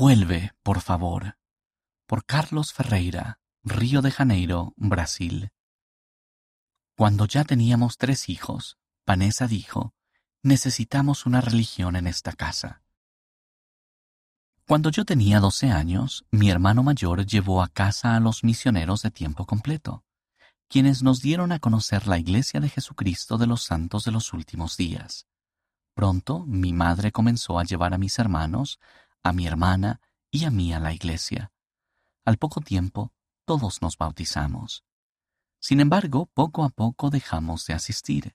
Vuelve, por favor. Por Carlos Ferreira, Río de Janeiro, Brasil. Cuando ya teníamos tres hijos, Vanessa dijo, necesitamos una religión en esta casa. Cuando yo tenía doce años, mi hermano mayor llevó a casa a los misioneros de tiempo completo, quienes nos dieron a conocer la Iglesia de Jesucristo de los Santos de los Últimos Días. Pronto mi madre comenzó a llevar a mis hermanos, a mi hermana y a mí a la iglesia. Al poco tiempo, todos nos bautizamos. Sin embargo, poco a poco dejamos de asistir.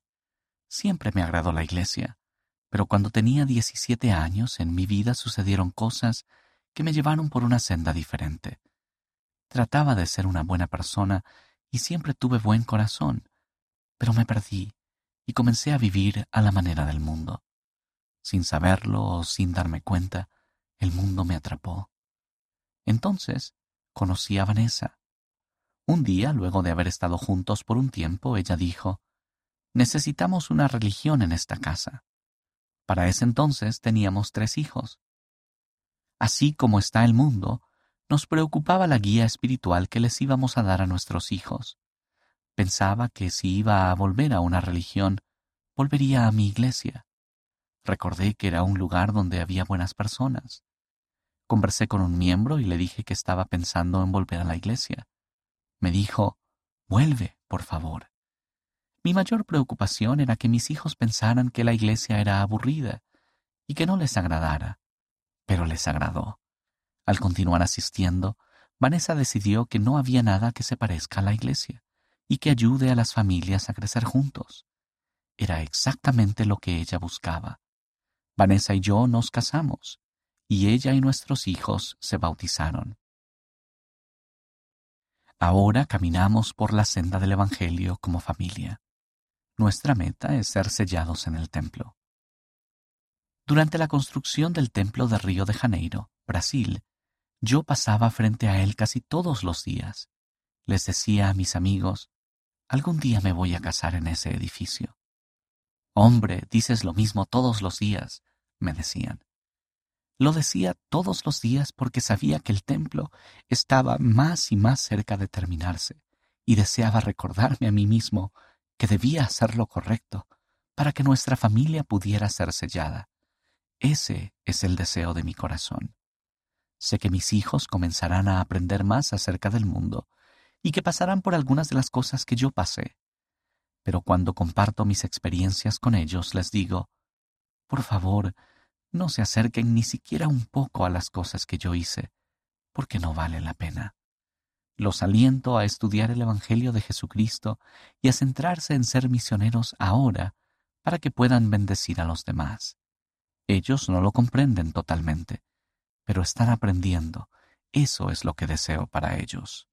Siempre me agradó la iglesia, pero cuando tenía 17 años en mi vida sucedieron cosas que me llevaron por una senda diferente. Trataba de ser una buena persona y siempre tuve buen corazón, pero me perdí y comencé a vivir a la manera del mundo. Sin saberlo o sin darme cuenta, el mundo me atrapó. Entonces conocí a Vanessa. Un día, luego de haber estado juntos por un tiempo, ella dijo, Necesitamos una religión en esta casa. Para ese entonces teníamos tres hijos. Así como está el mundo, nos preocupaba la guía espiritual que les íbamos a dar a nuestros hijos. Pensaba que si iba a volver a una religión, volvería a mi iglesia. Recordé que era un lugar donde había buenas personas. Conversé con un miembro y le dije que estaba pensando en volver a la iglesia. Me dijo, vuelve, por favor. Mi mayor preocupación era que mis hijos pensaran que la iglesia era aburrida y que no les agradara. Pero les agradó. Al continuar asistiendo, Vanessa decidió que no había nada que se parezca a la iglesia y que ayude a las familias a crecer juntos. Era exactamente lo que ella buscaba. Vanessa y yo nos casamos, y ella y nuestros hijos se bautizaron. Ahora caminamos por la senda del Evangelio como familia. Nuestra meta es ser sellados en el templo. Durante la construcción del templo de Río de Janeiro, Brasil, yo pasaba frente a él casi todos los días. Les decía a mis amigos, algún día me voy a casar en ese edificio. Hombre, dices lo mismo todos los días, me decían. Lo decía todos los días porque sabía que el templo estaba más y más cerca de terminarse, y deseaba recordarme a mí mismo que debía hacer lo correcto para que nuestra familia pudiera ser sellada. Ese es el deseo de mi corazón. Sé que mis hijos comenzarán a aprender más acerca del mundo y que pasarán por algunas de las cosas que yo pasé pero cuando comparto mis experiencias con ellos les digo, por favor, no se acerquen ni siquiera un poco a las cosas que yo hice, porque no vale la pena. Los aliento a estudiar el Evangelio de Jesucristo y a centrarse en ser misioneros ahora para que puedan bendecir a los demás. Ellos no lo comprenden totalmente, pero están aprendiendo. Eso es lo que deseo para ellos.